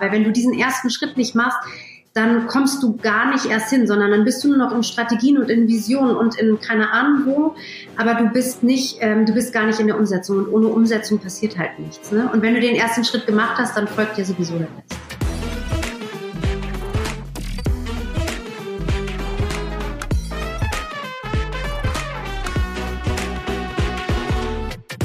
Weil wenn du diesen ersten Schritt nicht machst, dann kommst du gar nicht erst hin, sondern dann bist du nur noch in Strategien und in Visionen und in keine Ahnung wo, aber du bist nicht, ähm, du bist gar nicht in der Umsetzung und ohne Umsetzung passiert halt nichts. Ne? Und wenn du den ersten Schritt gemacht hast, dann folgt dir sowieso der Rest.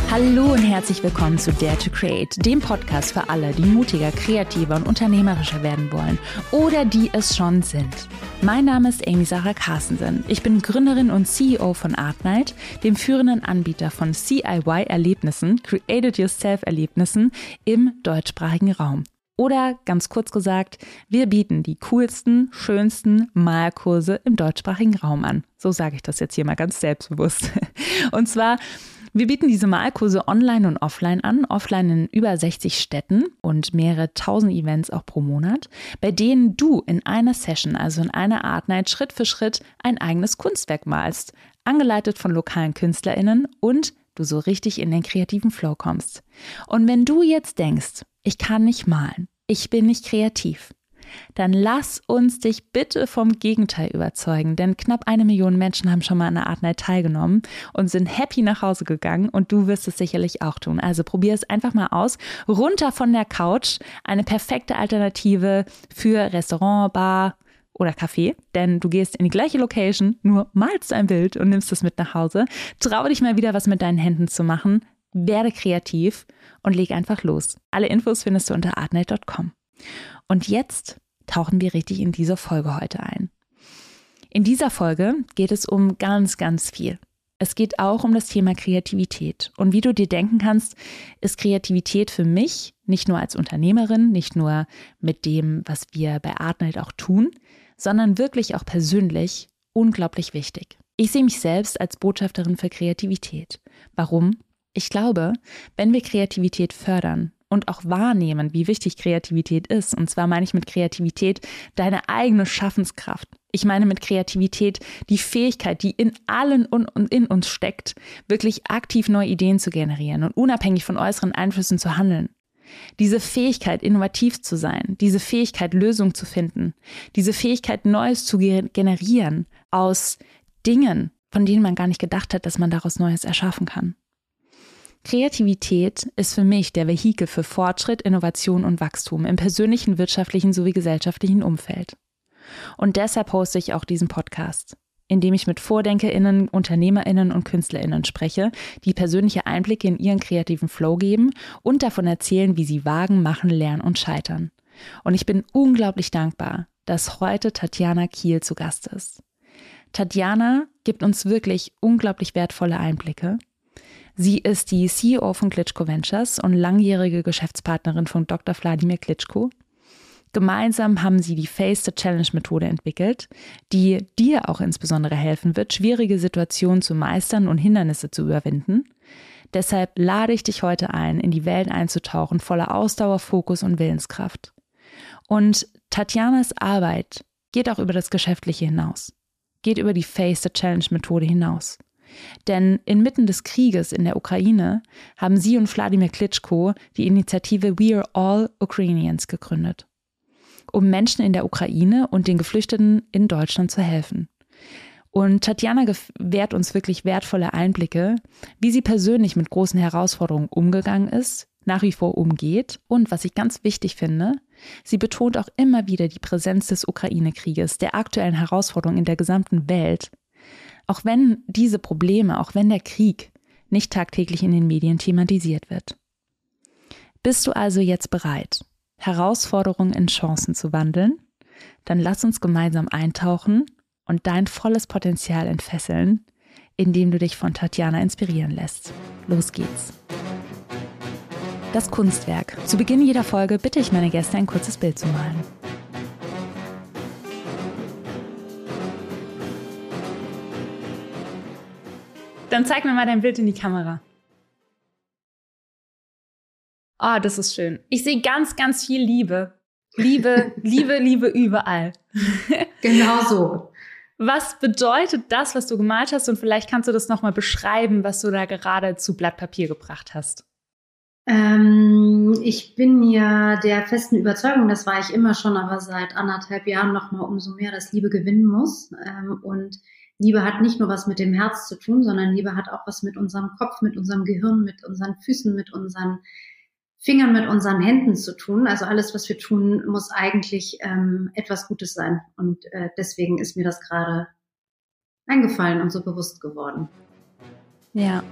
Hallo herzlich willkommen zu Dare to Create, dem Podcast für alle, die mutiger, kreativer und unternehmerischer werden wollen oder die es schon sind. Mein Name ist Amy Sarah Carstensen. Ich bin Gründerin und CEO von Artnight, dem führenden Anbieter von CIY-Erlebnissen, Created Yourself-Erlebnissen im deutschsprachigen Raum. Oder ganz kurz gesagt, wir bieten die coolsten, schönsten Malkurse im deutschsprachigen Raum an. So sage ich das jetzt hier mal ganz selbstbewusst. Und zwar wir bieten diese Malkurse online und offline an, offline in über 60 Städten und mehrere tausend Events auch pro Monat, bei denen du in einer Session, also in einer Art Night, Schritt für Schritt ein eigenes Kunstwerk malst, angeleitet von lokalen KünstlerInnen und du so richtig in den kreativen Flow kommst. Und wenn du jetzt denkst, ich kann nicht malen, ich bin nicht kreativ, dann lass uns dich bitte vom Gegenteil überzeugen, denn knapp eine Million Menschen haben schon mal an der Art Night teilgenommen und sind happy nach Hause gegangen und du wirst es sicherlich auch tun. Also probier es einfach mal aus. Runter von der Couch, eine perfekte Alternative für Restaurant, Bar, oder Café, denn du gehst in die gleiche Location, nur malst ein Bild und nimmst es mit nach Hause. Traue dich mal wieder was mit deinen Händen zu machen, werde kreativ und leg einfach los. Alle Infos findest du unter artnight.com. Und jetzt tauchen wir richtig in diese Folge heute ein. In dieser Folge geht es um ganz, ganz viel. Es geht auch um das Thema Kreativität. Und wie du dir denken kannst, ist Kreativität für mich nicht nur als Unternehmerin, nicht nur mit dem, was wir bei Artnight auch tun, sondern wirklich auch persönlich unglaublich wichtig. Ich sehe mich selbst als Botschafterin für Kreativität. Warum? Ich glaube, wenn wir Kreativität fördern, und auch wahrnehmen, wie wichtig Kreativität ist. Und zwar meine ich mit Kreativität deine eigene Schaffenskraft. Ich meine mit Kreativität die Fähigkeit, die in allen und in uns steckt, wirklich aktiv neue Ideen zu generieren und unabhängig von äußeren Einflüssen zu handeln. Diese Fähigkeit, innovativ zu sein, diese Fähigkeit, Lösungen zu finden, diese Fähigkeit, Neues zu generieren aus Dingen, von denen man gar nicht gedacht hat, dass man daraus Neues erschaffen kann. Kreativität ist für mich der Vehikel für Fortschritt, Innovation und Wachstum im persönlichen, wirtschaftlichen sowie gesellschaftlichen Umfeld. Und deshalb hoste ich auch diesen Podcast, in dem ich mit VordenkerInnen, UnternehmerInnen und KünstlerInnen spreche, die persönliche Einblicke in ihren kreativen Flow geben und davon erzählen, wie sie wagen, machen, lernen und scheitern. Und ich bin unglaublich dankbar, dass heute Tatjana Kiel zu Gast ist. Tatjana gibt uns wirklich unglaublich wertvolle Einblicke Sie ist die CEO von Klitschko Ventures und langjährige Geschäftspartnerin von Dr. Wladimir Klitschko. Gemeinsam haben sie die Face the Challenge Methode entwickelt, die dir auch insbesondere helfen wird, schwierige Situationen zu meistern und Hindernisse zu überwinden. Deshalb lade ich dich heute ein, in die Welt einzutauchen, voller Ausdauer, Fokus und Willenskraft. Und Tatjanas Arbeit geht auch über das Geschäftliche hinaus, geht über die Face the Challenge Methode hinaus. Denn inmitten des Krieges in der Ukraine haben sie und Wladimir Klitschko die Initiative We Are All Ukrainians gegründet, um Menschen in der Ukraine und den Geflüchteten in Deutschland zu helfen. Und Tatjana gewährt uns wirklich wertvolle Einblicke, wie sie persönlich mit großen Herausforderungen umgegangen ist, nach wie vor umgeht und, was ich ganz wichtig finde, sie betont auch immer wieder die Präsenz des Ukraine-Krieges, der aktuellen Herausforderungen in der gesamten Welt auch wenn diese Probleme, auch wenn der Krieg nicht tagtäglich in den Medien thematisiert wird. Bist du also jetzt bereit, Herausforderungen in Chancen zu wandeln? Dann lass uns gemeinsam eintauchen und dein volles Potenzial entfesseln, indem du dich von Tatjana inspirieren lässt. Los geht's. Das Kunstwerk. Zu Beginn jeder Folge bitte ich meine Gäste ein kurzes Bild zu malen. Dann zeig mir mal dein Bild in die Kamera. Oh, das ist schön. Ich sehe ganz, ganz viel Liebe. Liebe, Liebe, Liebe überall. genau so. Was bedeutet das, was du gemalt hast? Und vielleicht kannst du das nochmal beschreiben, was du da gerade zu Blatt Papier gebracht hast. Ähm, ich bin ja der festen Überzeugung, das war ich immer schon, aber seit anderthalb Jahren noch mal umso mehr, dass Liebe gewinnen muss. Ähm, und Liebe hat nicht nur was mit dem Herz zu tun, sondern Liebe hat auch was mit unserem Kopf, mit unserem Gehirn, mit unseren Füßen, mit unseren Fingern, mit unseren Händen zu tun. Also alles, was wir tun, muss eigentlich ähm, etwas Gutes sein. Und äh, deswegen ist mir das gerade eingefallen und so bewusst geworden. Ja.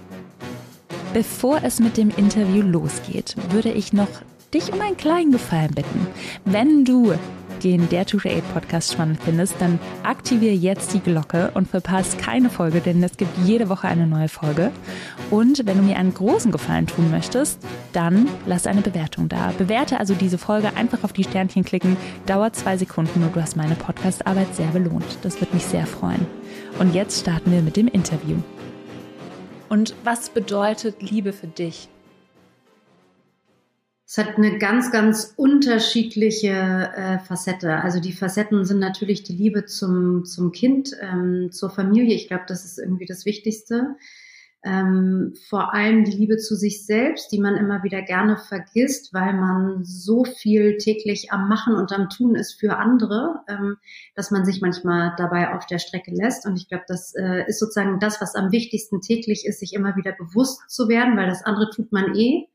Bevor es mit dem Interview losgeht, würde ich noch dich um einen kleinen Gefallen bitten. Wenn du den Dare to Create Podcast spannend findest, dann aktiviere jetzt die Glocke und verpasst keine Folge, denn es gibt jede Woche eine neue Folge. Und wenn du mir einen großen Gefallen tun möchtest, dann lass eine Bewertung da. Bewerte also diese Folge einfach auf die Sternchen klicken, dauert zwei Sekunden und du hast meine Podcastarbeit sehr belohnt. Das wird mich sehr freuen. Und jetzt starten wir mit dem Interview. Und was bedeutet Liebe für dich? Es hat eine ganz, ganz unterschiedliche äh, Facette. Also die Facetten sind natürlich die Liebe zum, zum Kind, ähm, zur Familie. Ich glaube, das ist irgendwie das Wichtigste. Ähm, vor allem die Liebe zu sich selbst, die man immer wieder gerne vergisst, weil man so viel täglich am Machen und am Tun ist für andere, ähm, dass man sich manchmal dabei auf der Strecke lässt. Und ich glaube, das äh, ist sozusagen das, was am wichtigsten täglich ist, sich immer wieder bewusst zu werden, weil das andere tut man eh.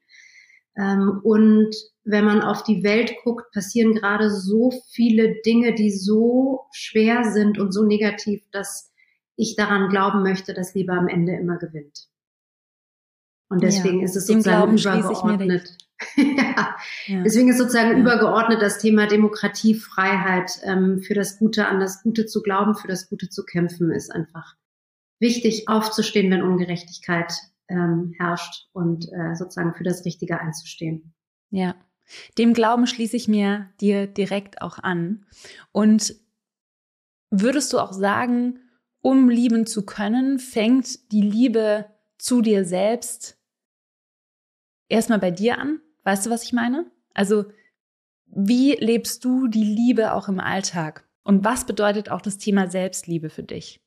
Ähm, und wenn man auf die Welt guckt, passieren gerade so viele Dinge, die so schwer sind und so negativ, dass ich daran glauben möchte, dass Liebe am Ende immer gewinnt. Und deswegen ja, ist es sozusagen übergeordnet. ja. ja. Deswegen ist sozusagen ja. übergeordnet das Thema Demokratie, Freiheit, ähm, für das Gute an das Gute zu glauben, für das Gute zu kämpfen, ist einfach wichtig, aufzustehen, wenn Ungerechtigkeit ähm, herrscht und äh, sozusagen für das Richtige einzustehen. Ja, dem Glauben schließe ich mir dir direkt auch an. Und würdest du auch sagen, um lieben zu können, fängt die Liebe zu dir selbst erstmal bei dir an? Weißt du, was ich meine? Also, wie lebst du die Liebe auch im Alltag? Und was bedeutet auch das Thema Selbstliebe für dich?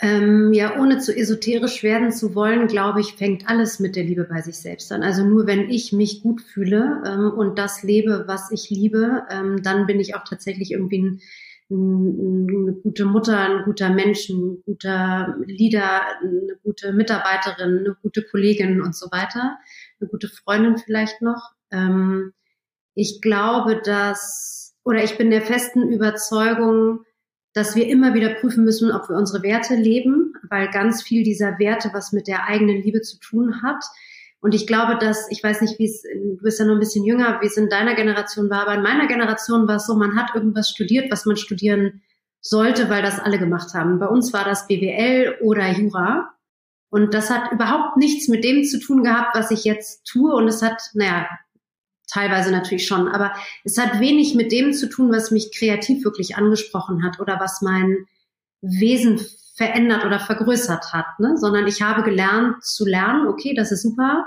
Ähm, ja, ohne zu esoterisch werden zu wollen, glaube ich, fängt alles mit der Liebe bei sich selbst an. Also nur wenn ich mich gut fühle ähm, und das lebe, was ich liebe, ähm, dann bin ich auch tatsächlich irgendwie ein, ein, eine gute Mutter, ein guter Mensch, ein guter Leader, eine gute Mitarbeiterin, eine gute Kollegin und so weiter, eine gute Freundin vielleicht noch. Ähm, ich glaube, dass, oder ich bin der festen Überzeugung, dass wir immer wieder prüfen müssen, ob wir unsere Werte leben, weil ganz viel dieser Werte was mit der eigenen Liebe zu tun hat. Und ich glaube, dass, ich weiß nicht, wie es, du bist ja noch ein bisschen jünger, wie es in deiner Generation war, aber in meiner Generation war es so, man hat irgendwas studiert, was man studieren sollte, weil das alle gemacht haben. Bei uns war das BWL oder Jura. Und das hat überhaupt nichts mit dem zu tun gehabt, was ich jetzt tue. Und es hat, naja, teilweise natürlich schon, aber es hat wenig mit dem zu tun, was mich kreativ wirklich angesprochen hat oder was mein Wesen verändert oder vergrößert hat, ne? sondern ich habe gelernt zu lernen, okay, das ist super,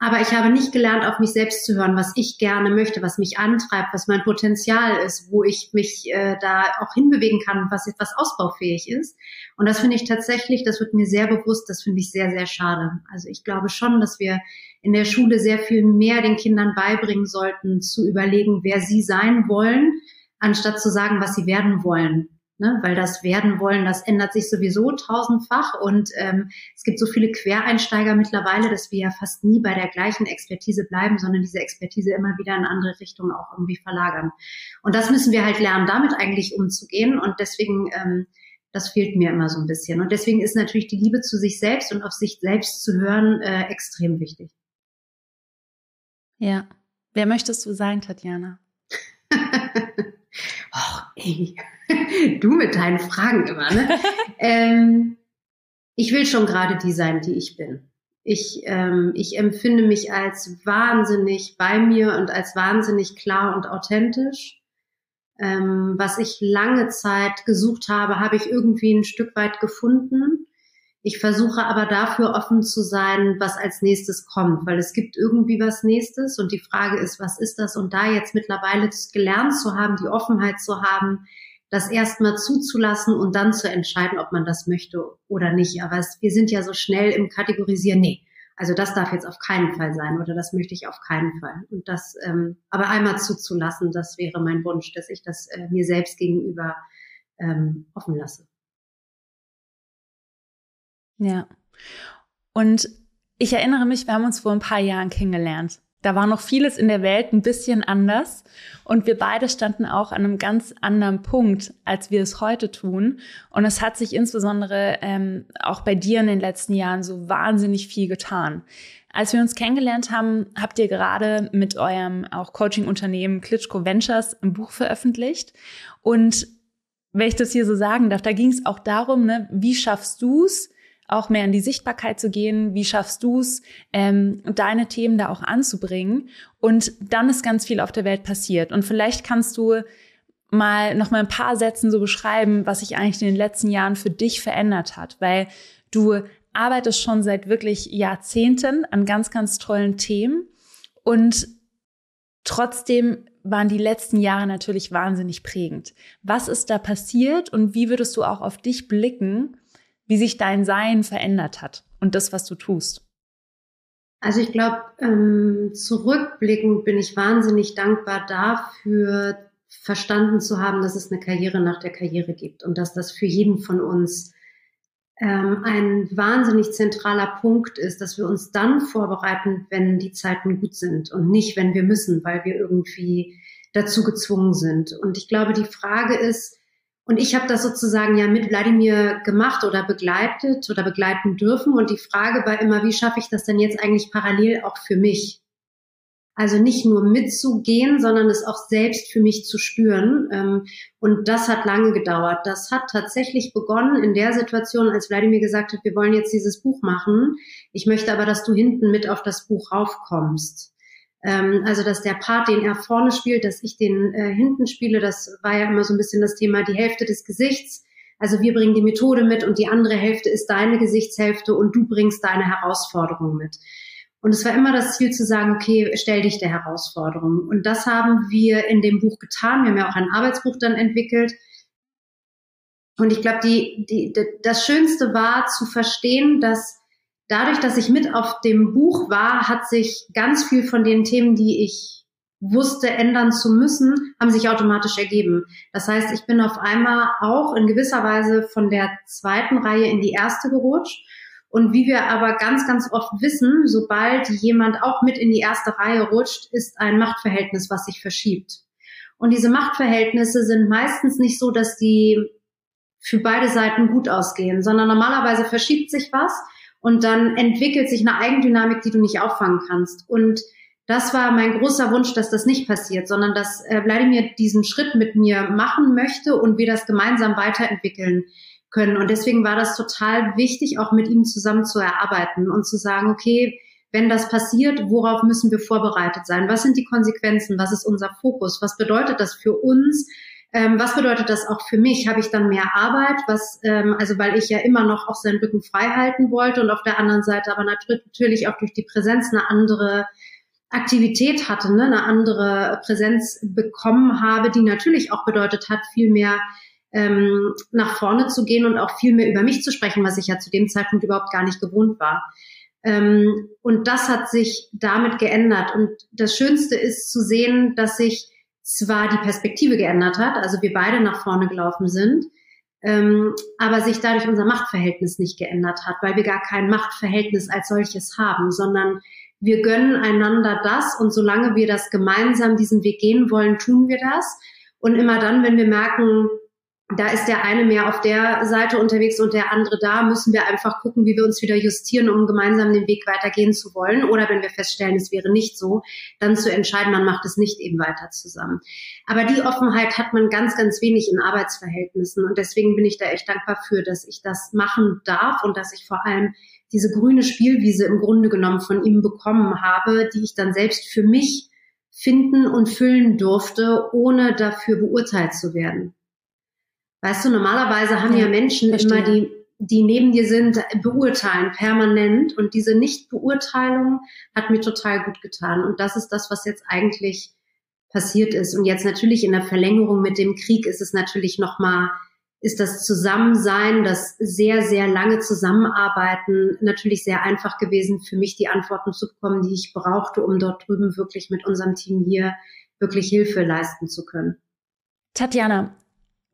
aber ich habe nicht gelernt, auf mich selbst zu hören, was ich gerne möchte, was mich antreibt, was mein Potenzial ist, wo ich mich äh, da auch hinbewegen kann, was etwas ausbaufähig ist. Und das finde ich tatsächlich, das wird mir sehr bewusst, das finde ich sehr, sehr schade. Also ich glaube schon, dass wir in der Schule sehr viel mehr den Kindern beibringen sollten, zu überlegen, wer sie sein wollen, anstatt zu sagen, was sie werden wollen. Ne? Weil das werden wollen, das ändert sich sowieso tausendfach und ähm, es gibt so viele Quereinsteiger mittlerweile, dass wir ja fast nie bei der gleichen Expertise bleiben, sondern diese Expertise immer wieder in andere Richtungen auch irgendwie verlagern. Und das müssen wir halt lernen, damit eigentlich umzugehen und deswegen ähm, das fehlt mir immer so ein bisschen. Und deswegen ist natürlich die Liebe zu sich selbst und auf sich selbst zu hören äh, extrem wichtig. Ja. Wer möchtest du sein, Tatjana? Och, ey. Du mit deinen Fragen immer, ne? ähm, ich will schon gerade die sein, die ich bin. Ich, ähm, ich empfinde mich als wahnsinnig bei mir und als wahnsinnig klar und authentisch. Ähm, was ich lange Zeit gesucht habe, habe ich irgendwie ein Stück weit gefunden. Ich versuche aber dafür offen zu sein, was als nächstes kommt, weil es gibt irgendwie was nächstes und die Frage ist, was ist das? Und da jetzt mittlerweile gelernt zu haben, die Offenheit zu haben, das erstmal zuzulassen und dann zu entscheiden, ob man das möchte oder nicht. Aber es, wir sind ja so schnell im Kategorisieren, nee, Also das darf jetzt auf keinen Fall sein oder das möchte ich auf keinen Fall. Und das ähm, aber einmal zuzulassen, das wäre mein Wunsch, dass ich das äh, mir selbst gegenüber ähm, offen lasse. Ja. Und ich erinnere mich, wir haben uns vor ein paar Jahren kennengelernt. Da war noch vieles in der Welt ein bisschen anders und wir beide standen auch an einem ganz anderen Punkt, als wir es heute tun. Und es hat sich insbesondere ähm, auch bei dir in den letzten Jahren so wahnsinnig viel getan. Als wir uns kennengelernt haben, habt ihr gerade mit eurem auch Coaching-Unternehmen Klitschko Ventures ein Buch veröffentlicht. Und wenn ich das hier so sagen darf, da ging es auch darum, ne, wie schaffst du es, auch mehr in die Sichtbarkeit zu gehen. Wie schaffst du es, ähm, deine Themen da auch anzubringen? Und dann ist ganz viel auf der Welt passiert. Und vielleicht kannst du mal noch mal ein paar Sätzen so beschreiben, was sich eigentlich in den letzten Jahren für dich verändert hat, weil du arbeitest schon seit wirklich Jahrzehnten an ganz, ganz tollen Themen und trotzdem waren die letzten Jahre natürlich wahnsinnig prägend. Was ist da passiert und wie würdest du auch auf dich blicken, wie sich dein Sein verändert hat und das, was du tust? Also ich glaube, ähm, zurückblickend bin ich wahnsinnig dankbar dafür, verstanden zu haben, dass es eine Karriere nach der Karriere gibt und dass das für jeden von uns ähm, ein wahnsinnig zentraler Punkt ist, dass wir uns dann vorbereiten, wenn die Zeiten gut sind und nicht, wenn wir müssen, weil wir irgendwie dazu gezwungen sind. Und ich glaube, die Frage ist, und ich habe das sozusagen ja mit Wladimir gemacht oder begleitet oder begleiten dürfen. Und die Frage war immer, wie schaffe ich das denn jetzt eigentlich parallel auch für mich? Also nicht nur mitzugehen, sondern es auch selbst für mich zu spüren. Ähm, und das hat lange gedauert. Das hat tatsächlich begonnen in der Situation, als Wladimir gesagt hat, wir wollen jetzt dieses Buch machen. Ich möchte aber, dass du hinten mit auf das Buch raufkommst. Ähm, also dass der Part, den er vorne spielt, dass ich den äh, hinten spiele, das war ja immer so ein bisschen das Thema, die Hälfte des Gesichts. Also wir bringen die Methode mit und die andere Hälfte ist deine Gesichtshälfte und du bringst deine Herausforderung mit. Und es war immer das Ziel zu sagen, okay, stell dich der Herausforderung. Und das haben wir in dem Buch getan. Wir haben ja auch ein Arbeitsbuch dann entwickelt. Und ich glaube, die, die, das Schönste war zu verstehen, dass dadurch, dass ich mit auf dem Buch war, hat sich ganz viel von den Themen, die ich wusste ändern zu müssen, haben sich automatisch ergeben. Das heißt, ich bin auf einmal auch in gewisser Weise von der zweiten Reihe in die erste gerutscht. Und wie wir aber ganz, ganz oft wissen, sobald jemand auch mit in die erste Reihe rutscht, ist ein Machtverhältnis, was sich verschiebt. Und diese Machtverhältnisse sind meistens nicht so, dass die für beide Seiten gut ausgehen, sondern normalerweise verschiebt sich was und dann entwickelt sich eine Eigendynamik, die du nicht auffangen kannst. Und das war mein großer Wunsch, dass das nicht passiert, sondern dass äh, diesen Schritt mit mir machen möchte und wir das gemeinsam weiterentwickeln können. Und deswegen war das total wichtig, auch mit ihm zusammen zu erarbeiten und zu sagen, okay, wenn das passiert, worauf müssen wir vorbereitet sein? Was sind die Konsequenzen? Was ist unser Fokus? Was bedeutet das für uns? Ähm, was bedeutet das auch für mich? Habe ich dann mehr Arbeit? Was, ähm, also weil ich ja immer noch auch seinen Rücken frei halten wollte und auf der anderen Seite aber natürlich auch durch die Präsenz eine andere Aktivität hatte, ne? eine andere Präsenz bekommen habe, die natürlich auch bedeutet hat, viel mehr ähm, nach vorne zu gehen und auch viel mehr über mich zu sprechen, was ich ja zu dem Zeitpunkt überhaupt gar nicht gewohnt war. Ähm, und das hat sich damit geändert. Und das Schönste ist zu sehen, dass sich zwar die Perspektive geändert hat, also wir beide nach vorne gelaufen sind, ähm, aber sich dadurch unser Machtverhältnis nicht geändert hat, weil wir gar kein Machtverhältnis als solches haben, sondern wir gönnen einander das und solange wir das gemeinsam diesen Weg gehen wollen, tun wir das. Und immer dann, wenn wir merken, da ist der eine mehr auf der Seite unterwegs und der andere da, müssen wir einfach gucken, wie wir uns wieder justieren, um gemeinsam den Weg weitergehen zu wollen. Oder wenn wir feststellen, es wäre nicht so, dann zu entscheiden, man macht es nicht eben weiter zusammen. Aber die Offenheit hat man ganz, ganz wenig in Arbeitsverhältnissen. Und deswegen bin ich da echt dankbar für, dass ich das machen darf und dass ich vor allem diese grüne Spielwiese im Grunde genommen von ihm bekommen habe, die ich dann selbst für mich finden und füllen durfte, ohne dafür beurteilt zu werden. Weißt du, normalerweise haben ja, ja Menschen verstehe. immer die, die neben dir sind, beurteilen permanent. Und diese Nichtbeurteilung hat mir total gut getan. Und das ist das, was jetzt eigentlich passiert ist. Und jetzt natürlich in der Verlängerung mit dem Krieg ist es natürlich nochmal ist das Zusammensein, das sehr, sehr lange Zusammenarbeiten natürlich sehr einfach gewesen, für mich die Antworten zu bekommen, die ich brauchte, um dort drüben wirklich mit unserem Team hier wirklich Hilfe leisten zu können. Tatjana,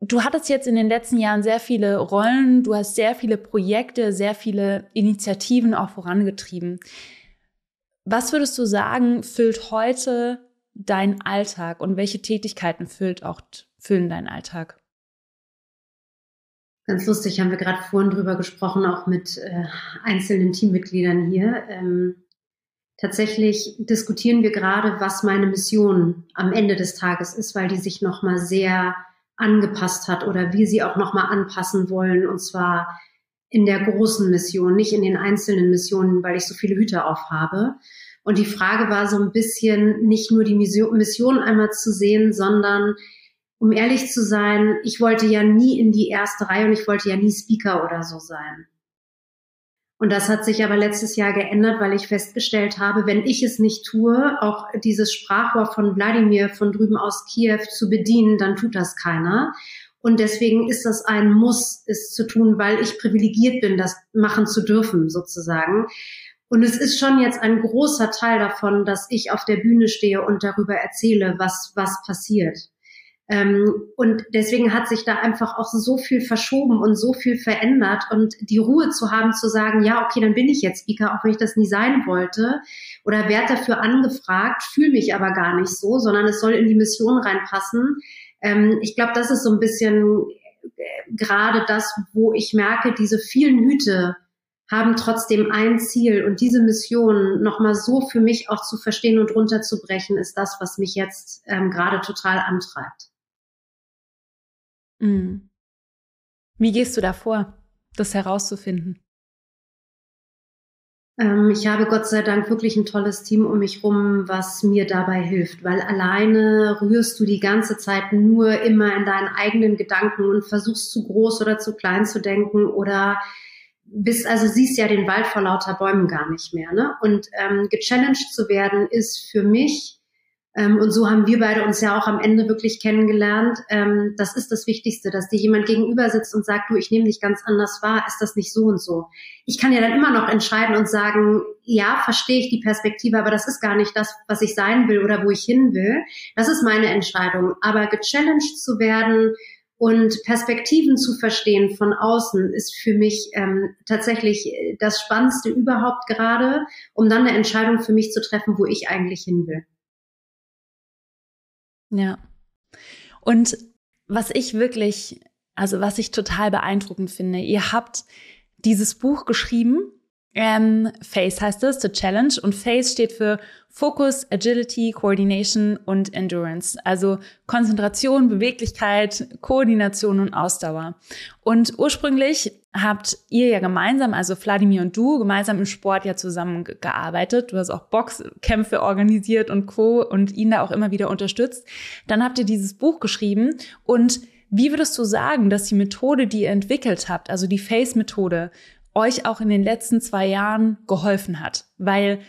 du hattest jetzt in den letzten Jahren sehr viele Rollen, du hast sehr viele Projekte, sehr viele Initiativen auch vorangetrieben. Was würdest du sagen, füllt heute deinen Alltag und welche Tätigkeiten füllt auch, füllen deinen Alltag? Ganz lustig, haben wir gerade vorhin drüber gesprochen, auch mit äh, einzelnen Teammitgliedern hier. Ähm, tatsächlich diskutieren wir gerade, was meine Mission am Ende des Tages ist, weil die sich nochmal sehr angepasst hat oder wir sie auch nochmal anpassen wollen. Und zwar in der großen Mission, nicht in den einzelnen Missionen, weil ich so viele Hüte aufhabe. Und die Frage war so ein bisschen, nicht nur die Mission einmal zu sehen, sondern um ehrlich zu sein, ich wollte ja nie in die erste Reihe und ich wollte ja nie Speaker oder so sein. Und das hat sich aber letztes Jahr geändert, weil ich festgestellt habe, wenn ich es nicht tue, auch dieses Sprachrohr von Wladimir von drüben aus Kiew zu bedienen, dann tut das keiner. Und deswegen ist das ein Muss, es zu tun, weil ich privilegiert bin, das machen zu dürfen, sozusagen. Und es ist schon jetzt ein großer Teil davon, dass ich auf der Bühne stehe und darüber erzähle, was, was passiert. Ähm, und deswegen hat sich da einfach auch so viel verschoben und so viel verändert und die Ruhe zu haben, zu sagen, ja, okay, dann bin ich jetzt Speaker, auch wenn ich das nie sein wollte oder werde dafür angefragt, fühle mich aber gar nicht so, sondern es soll in die Mission reinpassen. Ähm, ich glaube, das ist so ein bisschen äh, gerade das, wo ich merke, diese vielen Hüte haben trotzdem ein Ziel und diese Mission nochmal so für mich auch zu verstehen und runterzubrechen, ist das, was mich jetzt ähm, gerade total antreibt. Mhm. Wie gehst du da vor, das herauszufinden? Ähm, ich habe Gott sei Dank wirklich ein tolles Team um mich rum, was mir dabei hilft, weil alleine rührst du die ganze Zeit nur immer in deinen eigenen Gedanken und versuchst zu groß oder zu klein zu denken oder bist, also siehst ja den Wald vor lauter Bäumen gar nicht mehr. Ne? Und ähm, gechallenged zu werden ist für mich ähm, und so haben wir beide uns ja auch am Ende wirklich kennengelernt. Ähm, das ist das Wichtigste, dass dir jemand gegenüber sitzt und sagt, du, ich nehme dich ganz anders wahr, ist das nicht so und so. Ich kann ja dann immer noch entscheiden und sagen, ja, verstehe ich die Perspektive, aber das ist gar nicht das, was ich sein will oder wo ich hin will. Das ist meine Entscheidung. Aber gechallenged zu werden, und Perspektiven zu verstehen von außen ist für mich ähm, tatsächlich das Spannendste überhaupt gerade, um dann eine Entscheidung für mich zu treffen, wo ich eigentlich hin will. Ja. Und was ich wirklich, also was ich total beeindruckend finde, ihr habt dieses Buch geschrieben. Ähm, FACE heißt es, The Challenge. Und FACE steht für Focus, Agility, Coordination und Endurance. Also Konzentration, Beweglichkeit, Koordination und Ausdauer. Und ursprünglich habt ihr ja gemeinsam, also Vladimir und du, gemeinsam im Sport ja zusammengearbeitet. Du hast auch Boxkämpfe organisiert und Co. und ihn da auch immer wieder unterstützt. Dann habt ihr dieses Buch geschrieben und wie würdest du sagen, dass die Methode, die ihr entwickelt habt, also die Face-Methode, euch auch in den letzten zwei Jahren geholfen hat? Weil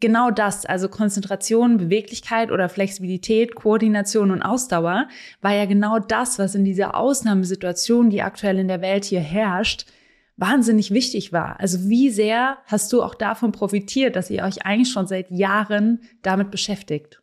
genau das, also Konzentration, Beweglichkeit oder Flexibilität, Koordination und Ausdauer, war ja genau das, was in dieser Ausnahmesituation, die aktuell in der Welt hier herrscht, wahnsinnig wichtig war. Also wie sehr hast du auch davon profitiert, dass ihr euch eigentlich schon seit Jahren damit beschäftigt?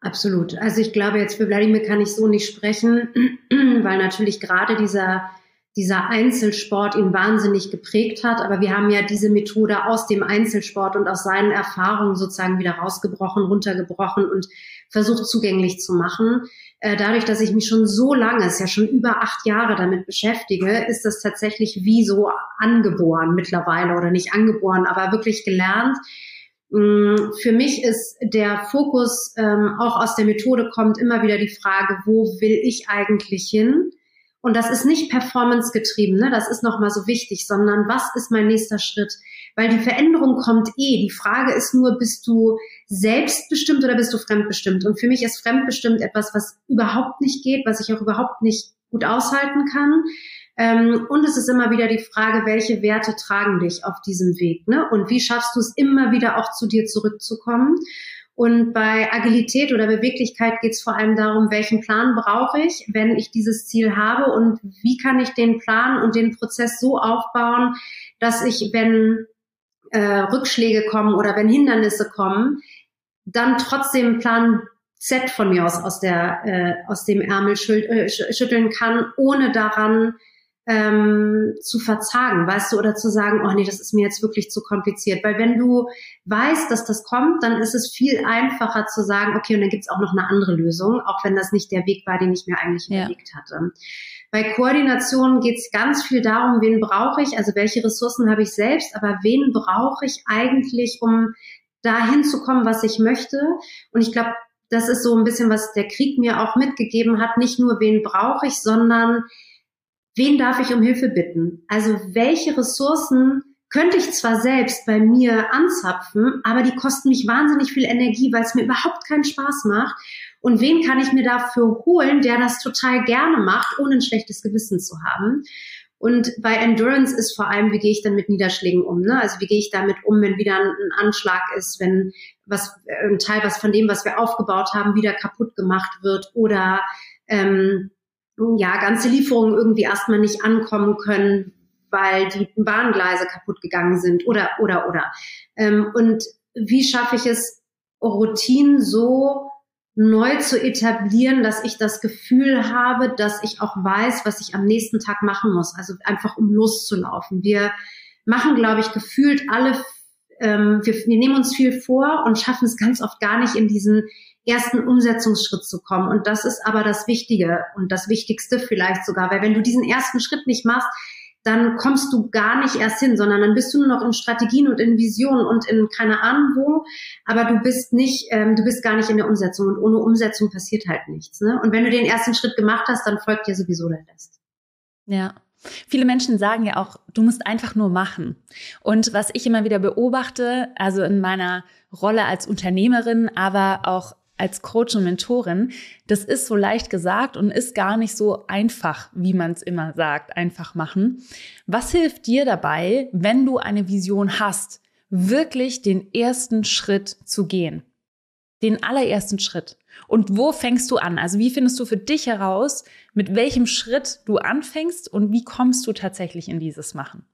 Absolut. Also ich glaube, jetzt für Wladimir kann ich so nicht sprechen, weil natürlich gerade dieser dieser Einzelsport ihn wahnsinnig geprägt hat. Aber wir haben ja diese Methode aus dem Einzelsport und aus seinen Erfahrungen sozusagen wieder rausgebrochen, runtergebrochen und versucht zugänglich zu machen. Äh, dadurch, dass ich mich schon so lange, es ist ja schon über acht Jahre damit beschäftige, ist das tatsächlich wie so angeboren mittlerweile oder nicht angeboren, aber wirklich gelernt. Mm, für mich ist der Fokus ähm, auch aus der Methode kommt immer wieder die Frage, wo will ich eigentlich hin? Und das ist nicht performance getrieben, ne? das ist nochmal so wichtig, sondern was ist mein nächster Schritt? Weil die Veränderung kommt eh. Die Frage ist nur, bist du selbstbestimmt oder bist du fremdbestimmt? Und für mich ist fremdbestimmt etwas, was überhaupt nicht geht, was ich auch überhaupt nicht gut aushalten kann. Ähm, und es ist immer wieder die Frage, welche Werte tragen dich auf diesem Weg? Ne? Und wie schaffst du es immer wieder auch zu dir zurückzukommen? Und bei Agilität oder Beweglichkeit geht es vor allem darum, welchen Plan brauche ich, wenn ich dieses Ziel habe und wie kann ich den Plan und den Prozess so aufbauen, dass ich, wenn äh, Rückschläge kommen oder wenn Hindernisse kommen, dann trotzdem Plan Z von mir aus aus der äh, aus dem Ärmel äh, schütteln kann, ohne daran ähm, zu verzagen, weißt du, oder zu sagen, oh nee, das ist mir jetzt wirklich zu kompliziert. Weil wenn du weißt, dass das kommt, dann ist es viel einfacher zu sagen, okay, und dann gibt's auch noch eine andere Lösung, auch wenn das nicht der Weg war, den ich mir eigentlich ja. überlegt hatte. Bei Koordination geht's ganz viel darum, wen brauche ich, also welche Ressourcen habe ich selbst, aber wen brauche ich eigentlich, um dahin zu kommen, was ich möchte. Und ich glaube, das ist so ein bisschen, was der Krieg mir auch mitgegeben hat. Nicht nur, wen brauche ich, sondern wen darf ich um Hilfe bitten? Also welche Ressourcen könnte ich zwar selbst bei mir anzapfen, aber die kosten mich wahnsinnig viel Energie, weil es mir überhaupt keinen Spaß macht. Und wen kann ich mir dafür holen, der das total gerne macht, ohne ein schlechtes Gewissen zu haben? Und bei Endurance ist vor allem, wie gehe ich dann mit Niederschlägen um? Ne? Also wie gehe ich damit um, wenn wieder ein, Anschlag ist, wenn was ein Teil was von dem, was wir aufgebaut haben, wieder kaputt gemacht wird oder ähm, ja, ganze Lieferungen irgendwie erstmal nicht ankommen können, weil die Bahngleise kaputt gegangen sind oder, oder, oder. Ähm, und wie schaffe ich es, Routinen so neu zu etablieren, dass ich das Gefühl habe, dass ich auch weiß, was ich am nächsten Tag machen muss. Also einfach um loszulaufen. Wir machen, glaube ich, gefühlt alle, ähm, wir, wir nehmen uns viel vor und schaffen es ganz oft gar nicht in diesen ersten Umsetzungsschritt zu kommen. Und das ist aber das Wichtige und das Wichtigste vielleicht sogar, weil wenn du diesen ersten Schritt nicht machst, dann kommst du gar nicht erst hin, sondern dann bist du nur noch in Strategien und in Visionen und in keine Ahnung wo, aber du bist nicht, ähm, du bist gar nicht in der Umsetzung und ohne Umsetzung passiert halt nichts. Ne? Und wenn du den ersten Schritt gemacht hast, dann folgt dir sowieso der Rest. Ja. Viele Menschen sagen ja auch, du musst einfach nur machen. Und was ich immer wieder beobachte, also in meiner Rolle als Unternehmerin, aber auch als Coach und Mentorin, das ist so leicht gesagt und ist gar nicht so einfach, wie man es immer sagt, einfach machen. Was hilft dir dabei, wenn du eine Vision hast, wirklich den ersten Schritt zu gehen? Den allerersten Schritt. Und wo fängst du an? Also wie findest du für dich heraus, mit welchem Schritt du anfängst und wie kommst du tatsächlich in dieses Machen?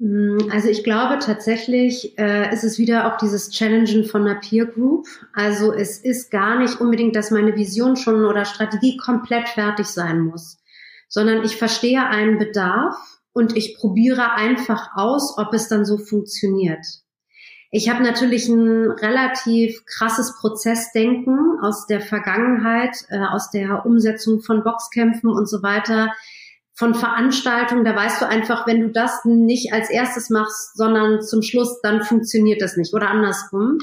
Mm, also ich glaube tatsächlich äh, ist es wieder auch dieses Challengen von einer Peer Group. Also es ist gar nicht unbedingt, dass meine Vision schon oder Strategie komplett fertig sein muss, sondern ich verstehe einen Bedarf und ich probiere einfach aus, ob es dann so funktioniert. Ich habe natürlich ein relativ krasses Prozessdenken aus der Vergangenheit, äh, aus der Umsetzung von Boxkämpfen und so weiter von Veranstaltungen, da weißt du einfach, wenn du das nicht als erstes machst, sondern zum Schluss, dann funktioniert das nicht oder andersrum.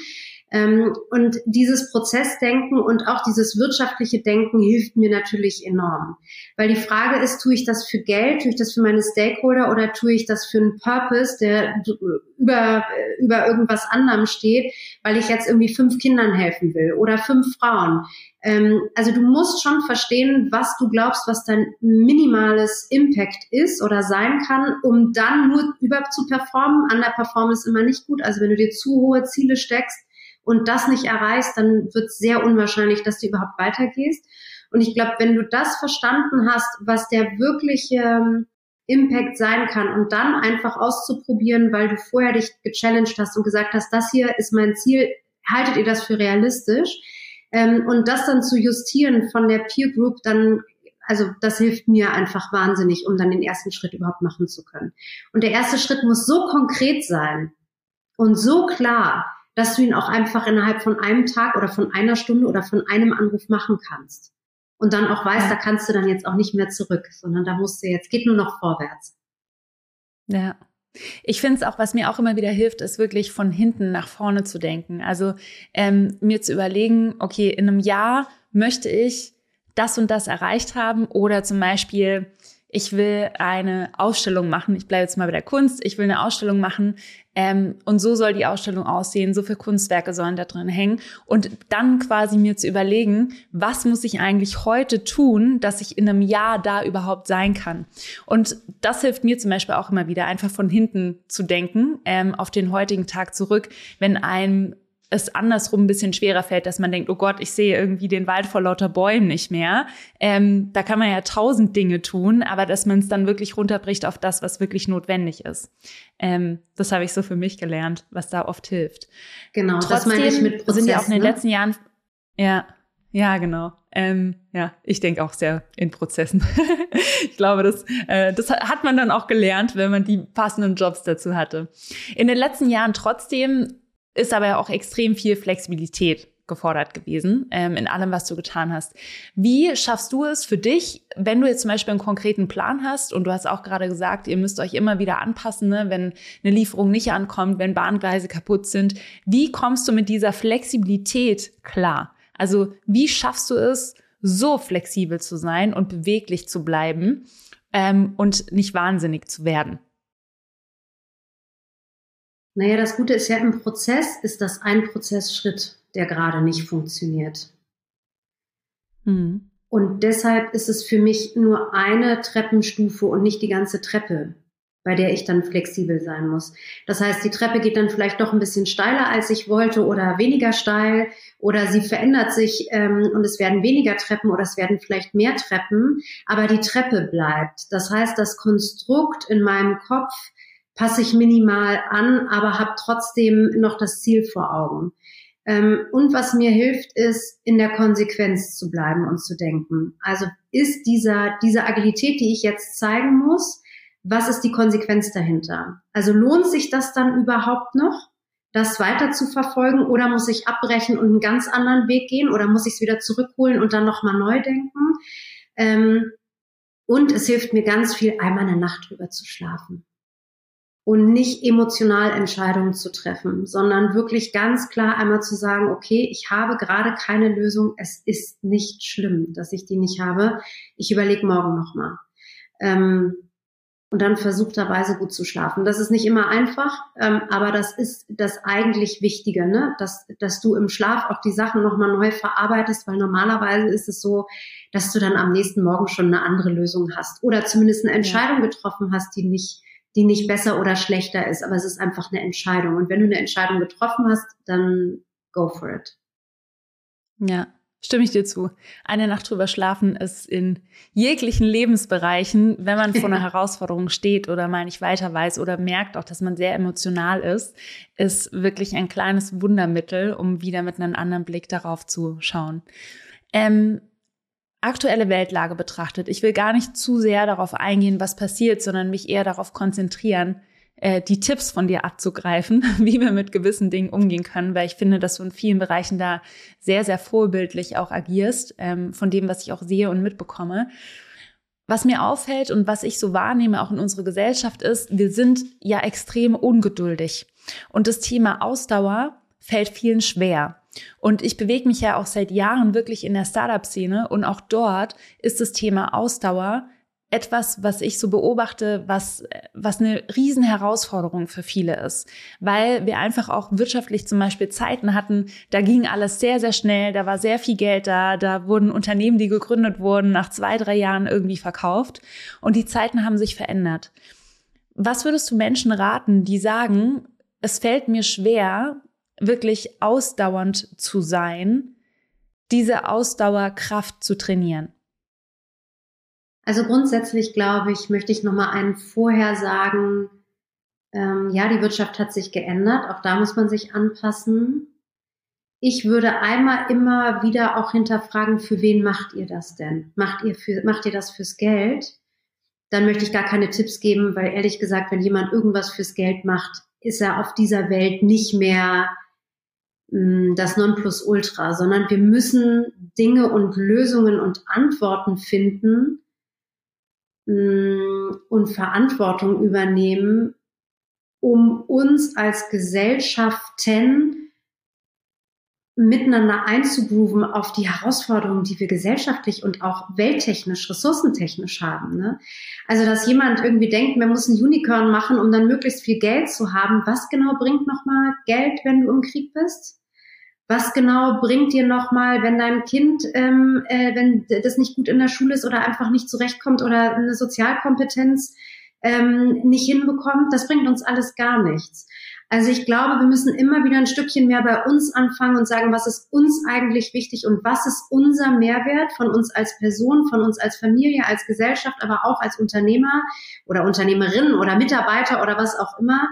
Ähm, und dieses Prozessdenken und auch dieses wirtschaftliche Denken hilft mir natürlich enorm. Weil die Frage ist, tue ich das für Geld, tue ich das für meine Stakeholder oder tue ich das für einen Purpose, der über, über irgendwas anderem steht, weil ich jetzt irgendwie fünf Kindern helfen will oder fünf Frauen. Ähm, also du musst schon verstehen, was du glaubst, was dein minimales Impact ist oder sein kann, um dann nur über zu performen. An der Performance immer nicht gut. Also wenn du dir zu hohe Ziele steckst, und das nicht erreichst, dann wird es sehr unwahrscheinlich, dass du überhaupt weitergehst. Und ich glaube, wenn du das verstanden hast, was der wirkliche ähm, Impact sein kann und dann einfach auszuprobieren, weil du vorher dich gechallenged hast und gesagt hast, das hier ist mein Ziel, haltet ihr das für realistisch? Ähm, und das dann zu justieren von der Peer Group, dann, also das hilft mir einfach wahnsinnig, um dann den ersten Schritt überhaupt machen zu können. Und der erste Schritt muss so konkret sein und so klar, dass du ihn auch einfach innerhalb von einem Tag oder von einer Stunde oder von einem Anruf machen kannst. Und dann auch weißt, ja. da kannst du dann jetzt auch nicht mehr zurück, sondern da musst du jetzt, geht nur noch vorwärts. Ja. Ich finde es auch, was mir auch immer wieder hilft, ist wirklich von hinten nach vorne zu denken. Also ähm, mir zu überlegen, okay, in einem Jahr möchte ich das und das erreicht haben oder zum Beispiel ich will eine Ausstellung machen. Ich bleibe jetzt mal bei der Kunst. Ich will eine Ausstellung machen. Ähm, und so soll die Ausstellung aussehen. So viele Kunstwerke sollen da drin hängen. Und dann quasi mir zu überlegen, was muss ich eigentlich heute tun, dass ich in einem Jahr da überhaupt sein kann. Und das hilft mir zum Beispiel auch immer wieder, einfach von hinten zu denken, ähm, auf den heutigen Tag zurück, wenn ein es andersrum ein bisschen schwerer fällt, dass man denkt, oh Gott, ich sehe irgendwie den Wald vor lauter Bäumen nicht mehr. Ähm, da kann man ja tausend Dinge tun, aber dass man es dann wirklich runterbricht auf das, was wirklich notwendig ist. Ähm, das habe ich so für mich gelernt, was da oft hilft. Genau, Trotzdem das meine ich mit Prozess, sind ja auch in den ne? letzten Jahren, ja, ja, genau. Ähm, ja, ich denke auch sehr in Prozessen. ich glaube, das, äh, das hat man dann auch gelernt, wenn man die passenden Jobs dazu hatte. In den letzten Jahren trotzdem ist aber auch extrem viel Flexibilität gefordert gewesen ähm, in allem, was du getan hast. Wie schaffst du es für dich, wenn du jetzt zum Beispiel einen konkreten Plan hast und du hast auch gerade gesagt, ihr müsst euch immer wieder anpassen, ne, wenn eine Lieferung nicht ankommt, wenn Bahngleise kaputt sind. Wie kommst du mit dieser Flexibilität klar? Also wie schaffst du es, so flexibel zu sein und beweglich zu bleiben ähm, und nicht wahnsinnig zu werden? Naja, das Gute ist ja, im Prozess ist das ein Prozessschritt, der gerade nicht funktioniert. Mhm. Und deshalb ist es für mich nur eine Treppenstufe und nicht die ganze Treppe, bei der ich dann flexibel sein muss. Das heißt, die Treppe geht dann vielleicht doch ein bisschen steiler, als ich wollte oder weniger steil oder sie verändert sich ähm, und es werden weniger Treppen oder es werden vielleicht mehr Treppen, aber die Treppe bleibt. Das heißt, das Konstrukt in meinem Kopf passe ich minimal an, aber habe trotzdem noch das Ziel vor Augen. Ähm, und was mir hilft, ist, in der Konsequenz zu bleiben und zu denken. Also ist dieser, diese Agilität, die ich jetzt zeigen muss, was ist die Konsequenz dahinter? Also lohnt sich das dann überhaupt noch, das weiter zu verfolgen oder muss ich abbrechen und einen ganz anderen Weg gehen oder muss ich es wieder zurückholen und dann nochmal neu denken? Ähm, und es hilft mir ganz viel, einmal eine Nacht drüber zu schlafen und nicht emotional Entscheidungen zu treffen, sondern wirklich ganz klar einmal zu sagen, okay, ich habe gerade keine Lösung, es ist nicht schlimm, dass ich die nicht habe. Ich überlege morgen nochmal. Ähm, und dann versuchterweise gut zu schlafen. Das ist nicht immer einfach, ähm, aber das ist das eigentlich Wichtige, ne? dass, dass du im Schlaf auch die Sachen nochmal neu verarbeitest, weil normalerweise ist es so, dass du dann am nächsten Morgen schon eine andere Lösung hast oder zumindest eine Entscheidung getroffen hast, die nicht die nicht besser oder schlechter ist, aber es ist einfach eine Entscheidung. Und wenn du eine Entscheidung getroffen hast, dann go for it. Ja, stimme ich dir zu. Eine Nacht drüber schlafen ist in jeglichen Lebensbereichen, wenn man vor einer Herausforderung steht oder mal nicht weiter weiß oder merkt auch, dass man sehr emotional ist, ist wirklich ein kleines Wundermittel, um wieder mit einem anderen Blick darauf zu schauen. Ähm, aktuelle Weltlage betrachtet. Ich will gar nicht zu sehr darauf eingehen, was passiert, sondern mich eher darauf konzentrieren, äh, die Tipps von dir abzugreifen, wie wir mit gewissen Dingen umgehen können, weil ich finde, dass du in vielen Bereichen da sehr, sehr vorbildlich auch agierst, ähm, von dem, was ich auch sehe und mitbekomme. Was mir auffällt und was ich so wahrnehme, auch in unserer Gesellschaft, ist, wir sind ja extrem ungeduldig. Und das Thema Ausdauer fällt vielen schwer. Und ich bewege mich ja auch seit Jahren wirklich in der Startup-Szene und auch dort ist das Thema Ausdauer etwas, was ich so beobachte, was, was eine Riesenherausforderung für viele ist. Weil wir einfach auch wirtschaftlich zum Beispiel Zeiten hatten, da ging alles sehr, sehr schnell, da war sehr viel Geld da, da wurden Unternehmen, die gegründet wurden, nach zwei, drei Jahren irgendwie verkauft. Und die Zeiten haben sich verändert. Was würdest du Menschen raten, die sagen, es fällt mir schwer, wirklich ausdauernd zu sein, diese Ausdauerkraft zu trainieren? Also grundsätzlich glaube ich, möchte ich nochmal einen vorher sagen, ähm, ja, die Wirtschaft hat sich geändert, auch da muss man sich anpassen. Ich würde einmal immer wieder auch hinterfragen, für wen macht ihr das denn? Macht ihr, für, macht ihr das fürs Geld? Dann möchte ich gar keine Tipps geben, weil ehrlich gesagt, wenn jemand irgendwas fürs Geld macht, ist er auf dieser Welt nicht mehr das Nonplusultra, sondern wir müssen Dinge und Lösungen und Antworten finden und Verantwortung übernehmen, um uns als Gesellschaften miteinander einzugrooven auf die Herausforderungen, die wir gesellschaftlich und auch welttechnisch, ressourcentechnisch haben. Ne? Also, dass jemand irgendwie denkt, man muss ein Unicorn machen, um dann möglichst viel Geld zu haben. Was genau bringt nochmal Geld, wenn du im Krieg bist? Was genau bringt dir nochmal, wenn dein Kind, ähm, äh, wenn das nicht gut in der Schule ist oder einfach nicht zurechtkommt oder eine Sozialkompetenz ähm, nicht hinbekommt? Das bringt uns alles gar nichts. Also ich glaube, wir müssen immer wieder ein Stückchen mehr bei uns anfangen und sagen, was ist uns eigentlich wichtig und was ist unser Mehrwert von uns als Person, von uns als Familie, als Gesellschaft, aber auch als Unternehmer oder Unternehmerin oder Mitarbeiter oder was auch immer.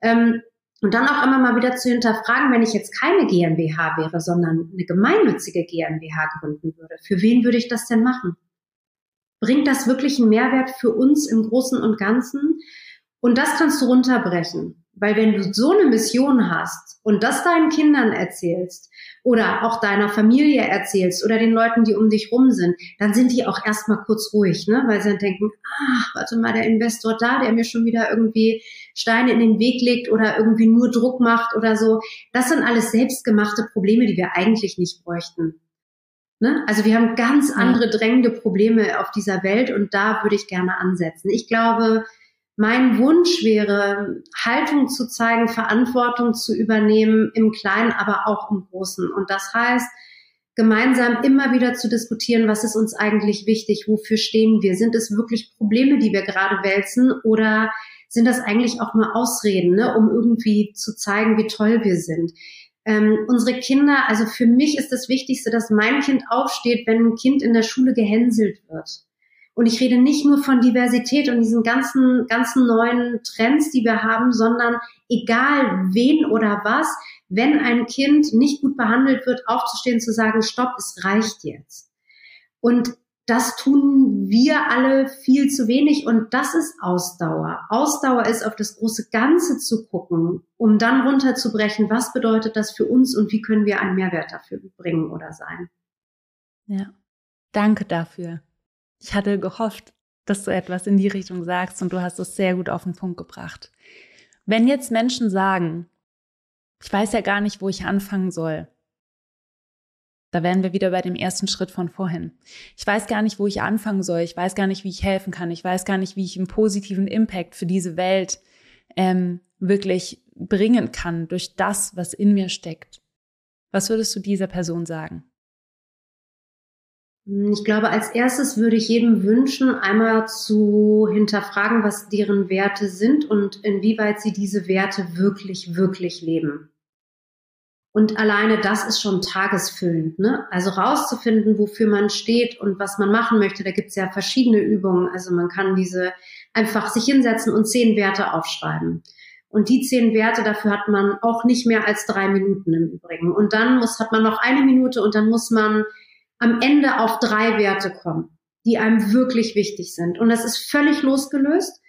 Ähm, und dann auch immer mal wieder zu hinterfragen, wenn ich jetzt keine GmbH wäre, sondern eine gemeinnützige GmbH gründen würde, für wen würde ich das denn machen? Bringt das wirklich einen Mehrwert für uns im Großen und Ganzen? Und das kannst du runterbrechen. Weil wenn du so eine Mission hast und das deinen Kindern erzählst oder auch deiner Familie erzählst oder den Leuten, die um dich rum sind, dann sind die auch erstmal kurz ruhig, ne? weil sie dann denken, ach, warte mal, der Investor da, der mir schon wieder irgendwie Steine in den Weg legt oder irgendwie nur Druck macht oder so. Das sind alles selbstgemachte Probleme, die wir eigentlich nicht bräuchten. Ne? Also wir haben ganz andere drängende Probleme auf dieser Welt und da würde ich gerne ansetzen. Ich glaube, mein Wunsch wäre, Haltung zu zeigen, Verantwortung zu übernehmen, im Kleinen, aber auch im Großen. Und das heißt, gemeinsam immer wieder zu diskutieren, was ist uns eigentlich wichtig, wofür stehen wir? Sind es wirklich Probleme, die wir gerade wälzen oder sind das eigentlich auch nur Ausreden, ne, um irgendwie zu zeigen, wie toll wir sind? Ähm, unsere Kinder, also für mich ist das Wichtigste, dass mein Kind aufsteht, wenn ein Kind in der Schule gehänselt wird. Und ich rede nicht nur von Diversität und diesen ganzen, ganzen neuen Trends, die wir haben, sondern egal wen oder was, wenn ein Kind nicht gut behandelt wird, aufzustehen, zu sagen, stopp, es reicht jetzt. Und das tun wir alle viel zu wenig und das ist Ausdauer. Ausdauer ist auf das große Ganze zu gucken, um dann runterzubrechen, was bedeutet das für uns und wie können wir einen Mehrwert dafür bringen oder sein. Ja, danke dafür. Ich hatte gehofft, dass du etwas in die Richtung sagst und du hast es sehr gut auf den Punkt gebracht. Wenn jetzt Menschen sagen, ich weiß ja gar nicht, wo ich anfangen soll, da wären wir wieder bei dem ersten Schritt von vorhin. Ich weiß gar nicht, wo ich anfangen soll. Ich weiß gar nicht, wie ich helfen kann. Ich weiß gar nicht, wie ich einen positiven Impact für diese Welt ähm, wirklich bringen kann durch das, was in mir steckt. Was würdest du dieser Person sagen? Ich glaube, als erstes würde ich jedem wünschen, einmal zu hinterfragen, was deren Werte sind und inwieweit sie diese Werte wirklich, wirklich leben. Und alleine das ist schon tagesfüllend. Ne? Also rauszufinden, wofür man steht und was man machen möchte. Da gibt es ja verschiedene Übungen. Also man kann diese einfach sich hinsetzen und zehn Werte aufschreiben. Und die zehn Werte, dafür hat man auch nicht mehr als drei Minuten im Übrigen. Und dann muss, hat man noch eine Minute und dann muss man am Ende auf drei Werte kommen, die einem wirklich wichtig sind. Und das ist völlig losgelöst,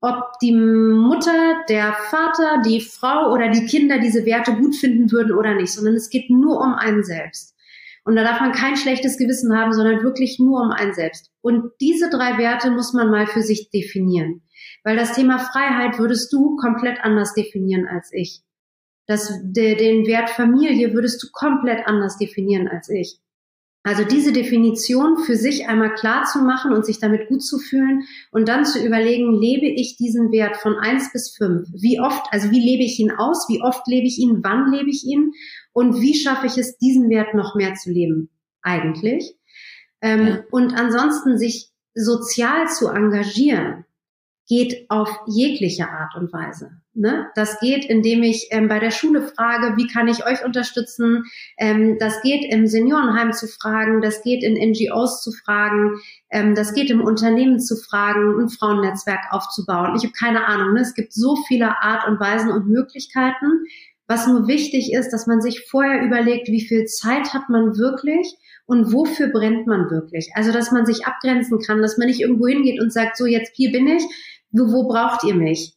ob die Mutter, der Vater, die Frau oder die Kinder diese Werte gut finden würden oder nicht, sondern es geht nur um einen selbst. Und da darf man kein schlechtes Gewissen haben, sondern wirklich nur um einen selbst. Und diese drei Werte muss man mal für sich definieren. Weil das Thema Freiheit würdest du komplett anders definieren als ich. Das, den Wert Familie würdest du komplett anders definieren als ich. Also diese Definition für sich einmal klar zu machen und sich damit gut zu fühlen und dann zu überlegen, lebe ich diesen Wert von eins bis fünf? Wie oft, also wie lebe ich ihn aus? Wie oft lebe ich ihn? Wann lebe ich ihn? Und wie schaffe ich es, diesen Wert noch mehr zu leben? Eigentlich. Ähm, ja. Und ansonsten sich sozial zu engagieren geht auf jegliche Art und Weise. Ne? Das geht, indem ich ähm, bei der Schule frage, wie kann ich euch unterstützen? Ähm, das geht im Seniorenheim zu fragen, das geht in NGOs zu fragen, ähm, das geht im Unternehmen zu fragen, ein Frauennetzwerk aufzubauen. Ich habe keine Ahnung. Ne? Es gibt so viele Art und Weisen und Möglichkeiten. Was nur wichtig ist, dass man sich vorher überlegt, wie viel Zeit hat man wirklich und wofür brennt man wirklich. Also, dass man sich abgrenzen kann, dass man nicht irgendwo hingeht und sagt, so jetzt hier bin ich wo, wo braucht ihr mich?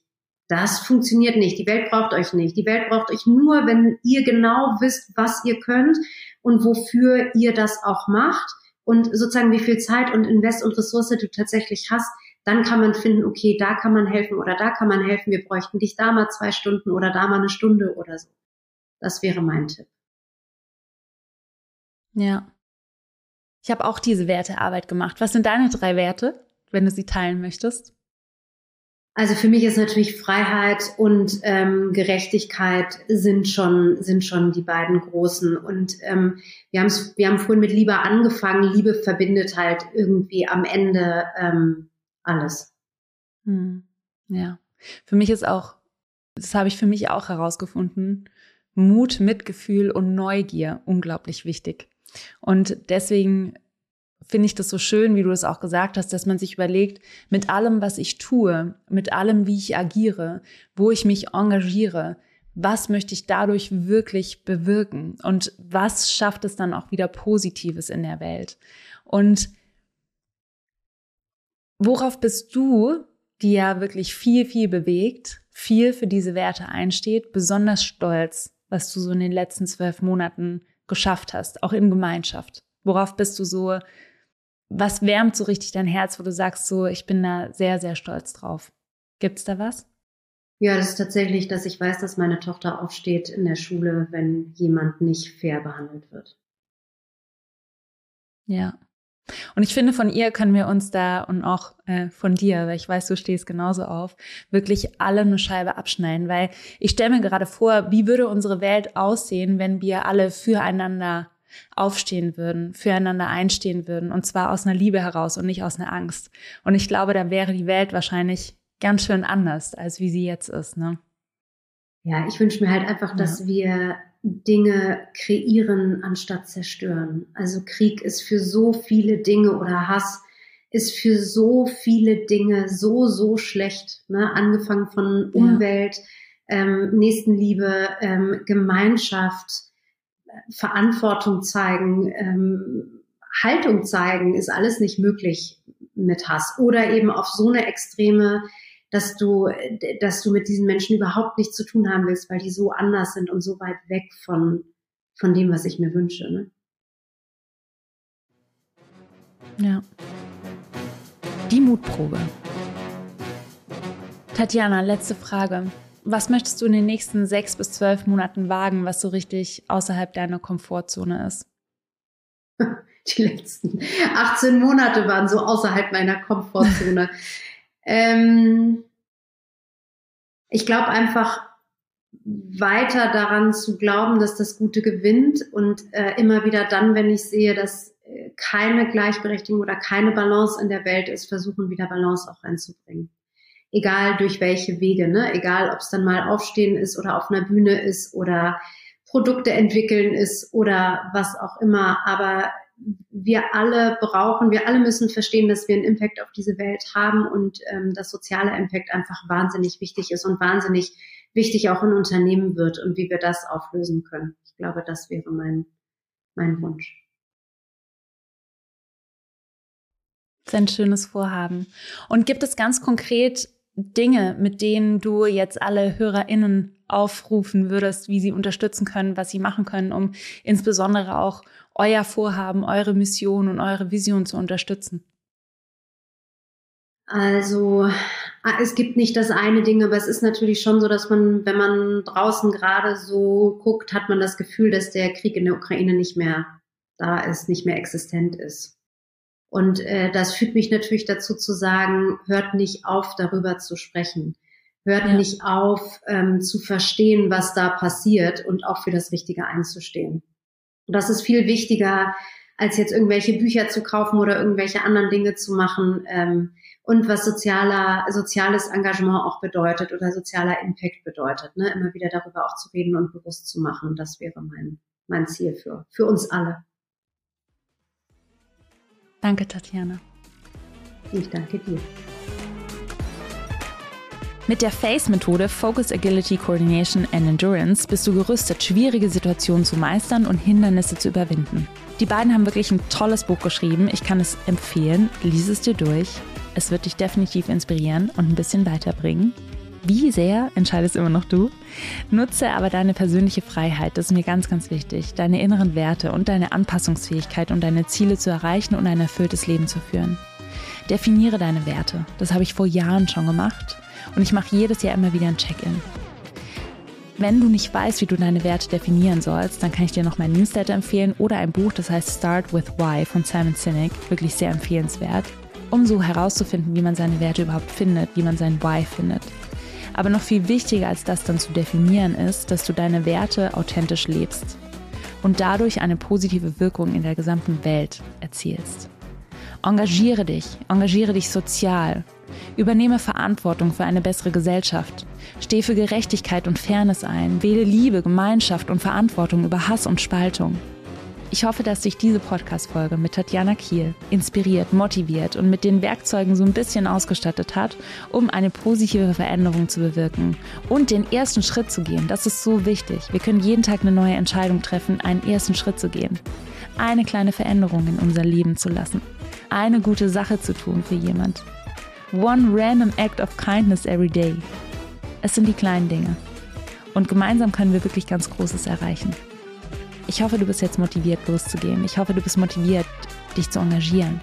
Das funktioniert nicht. Die Welt braucht euch nicht. Die Welt braucht euch nur, wenn ihr genau wisst, was ihr könnt und wofür ihr das auch macht und sozusagen wie viel Zeit und Invest und Ressource du tatsächlich hast, dann kann man finden, okay, da kann man helfen oder da kann man helfen. Wir bräuchten dich da mal zwei Stunden oder da mal eine Stunde oder so. Das wäre mein Tipp. Ja. Ich habe auch diese Wertearbeit gemacht. Was sind deine drei Werte, wenn du sie teilen möchtest? Also für mich ist natürlich Freiheit und ähm, Gerechtigkeit sind schon sind schon die beiden großen. Und ähm, wir haben wir haben vorhin mit Liebe angefangen. Liebe verbindet halt irgendwie am Ende ähm, alles. Hm. Ja, für mich ist auch das habe ich für mich auch herausgefunden, Mut, Mitgefühl und Neugier unglaublich wichtig. Und deswegen finde ich das so schön, wie du es auch gesagt hast, dass man sich überlegt, mit allem, was ich tue, mit allem, wie ich agiere, wo ich mich engagiere, was möchte ich dadurch wirklich bewirken und was schafft es dann auch wieder Positives in der Welt. Und worauf bist du, die ja wirklich viel, viel bewegt, viel für diese Werte einsteht, besonders stolz, was du so in den letzten zwölf Monaten geschafft hast, auch in Gemeinschaft? Worauf bist du so, was wärmt so richtig dein Herz, wo du sagst, so, ich bin da sehr, sehr stolz drauf? Gibt's da was? Ja, das ist tatsächlich, dass ich weiß, dass meine Tochter aufsteht in der Schule, wenn jemand nicht fair behandelt wird. Ja. Und ich finde, von ihr können wir uns da und auch äh, von dir, weil ich weiß, du stehst genauso auf, wirklich alle eine Scheibe abschneiden, weil ich stelle mir gerade vor, wie würde unsere Welt aussehen, wenn wir alle füreinander aufstehen würden, füreinander einstehen würden und zwar aus einer Liebe heraus und nicht aus einer Angst. Und ich glaube, da wäre die Welt wahrscheinlich ganz schön anders, als wie sie jetzt ist, ne? Ja, ich wünsche mir halt einfach, dass ja. wir Dinge kreieren anstatt zerstören. Also Krieg ist für so viele Dinge oder Hass ist für so viele Dinge so, so schlecht. Ne? Angefangen von Umwelt, ja. ähm, Nächstenliebe, ähm, Gemeinschaft, Verantwortung zeigen, ähm, Haltung zeigen, ist alles nicht möglich mit Hass. Oder eben auf so eine extreme dass du, dass du mit diesen Menschen überhaupt nichts zu tun haben willst, weil die so anders sind und so weit weg von, von dem, was ich mir wünsche. Ne? Ja. Die Mutprobe. Tatjana, letzte Frage. Was möchtest du in den nächsten sechs bis zwölf Monaten wagen, was so richtig außerhalb deiner Komfortzone ist? Die letzten 18 Monate waren so außerhalb meiner Komfortzone. Ähm, ich glaube einfach weiter daran zu glauben, dass das Gute gewinnt und äh, immer wieder dann, wenn ich sehe, dass äh, keine Gleichberechtigung oder keine Balance in der Welt ist, versuchen wieder Balance auch reinzubringen. Egal durch welche Wege, ne? Egal, ob es dann mal aufstehen ist oder auf einer Bühne ist oder Produkte entwickeln ist oder was auch immer. Aber wir alle brauchen, wir alle müssen verstehen, dass wir einen Impact auf diese Welt haben und ähm, dass sozialer Impact einfach wahnsinnig wichtig ist und wahnsinnig wichtig auch in Unternehmen wird und wie wir das auflösen können. Ich glaube, das wäre mein, mein Wunsch. Das ist ein schönes Vorhaben. Und gibt es ganz konkret Dinge, mit denen du jetzt alle HörerInnen aufrufen würdest, wie sie unterstützen können, was sie machen können, um insbesondere auch euer Vorhaben, eure Mission und eure Vision zu unterstützen? Also ah, es gibt nicht das eine Ding, aber es ist natürlich schon so, dass man, wenn man draußen gerade so guckt, hat man das Gefühl, dass der Krieg in der Ukraine nicht mehr da ist, nicht mehr existent ist. Und äh, das führt mich natürlich dazu zu sagen, hört nicht auf, darüber zu sprechen. Hört ja. nicht auf, ähm, zu verstehen, was da passiert und auch für das Richtige einzustehen. Und das ist viel wichtiger, als jetzt irgendwelche Bücher zu kaufen oder irgendwelche anderen Dinge zu machen. Ähm, und was sozialer, soziales Engagement auch bedeutet oder sozialer Impact bedeutet. Ne? Immer wieder darüber auch zu reden und bewusst zu machen. Das wäre mein, mein Ziel für, für uns alle. Danke, Tatjana. Ich danke dir. Mit der FACE-Methode Focus Agility Coordination and Endurance bist du gerüstet, schwierige Situationen zu meistern und Hindernisse zu überwinden. Die beiden haben wirklich ein tolles Buch geschrieben. Ich kann es empfehlen. Lies es dir durch. Es wird dich definitiv inspirieren und ein bisschen weiterbringen. Wie sehr entscheidest immer noch du. Nutze aber deine persönliche Freiheit, das ist mir ganz, ganz wichtig, deine inneren Werte und deine Anpassungsfähigkeit, um deine Ziele zu erreichen und ein erfülltes Leben zu führen. Definiere deine Werte. Das habe ich vor Jahren schon gemacht und ich mache jedes Jahr immer wieder ein Check-in. Wenn du nicht weißt, wie du deine Werte definieren sollst, dann kann ich dir noch mein Newsletter empfehlen oder ein Buch, das heißt Start with Why von Simon Sinek, wirklich sehr empfehlenswert, um so herauszufinden, wie man seine Werte überhaupt findet, wie man sein Why findet. Aber noch viel wichtiger als das dann zu definieren ist, dass du deine Werte authentisch lebst und dadurch eine positive Wirkung in der gesamten Welt erzielst. Engagiere dich, engagiere dich sozial, Übernehme Verantwortung für eine bessere Gesellschaft. Steh für Gerechtigkeit und Fairness ein. Wähle Liebe, Gemeinschaft und Verantwortung über Hass und Spaltung. Ich hoffe, dass dich diese Podcast-Folge mit Tatjana Kiel inspiriert, motiviert und mit den Werkzeugen so ein bisschen ausgestattet hat, um eine positive Veränderung zu bewirken und den ersten Schritt zu gehen. Das ist so wichtig. Wir können jeden Tag eine neue Entscheidung treffen, einen ersten Schritt zu gehen. Eine kleine Veränderung in unser Leben zu lassen. Eine gute Sache zu tun für jemand. One random act of kindness every day. Es sind die kleinen Dinge. Und gemeinsam können wir wirklich ganz Großes erreichen. Ich hoffe, du bist jetzt motiviert, loszugehen. Ich hoffe, du bist motiviert, dich zu engagieren.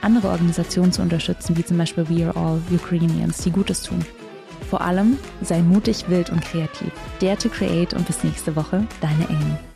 Andere Organisationen zu unterstützen, wie zum Beispiel We Are All Ukrainians, die Gutes tun. Vor allem sei mutig, wild und kreativ. Dare to create und bis nächste Woche, deine Amy.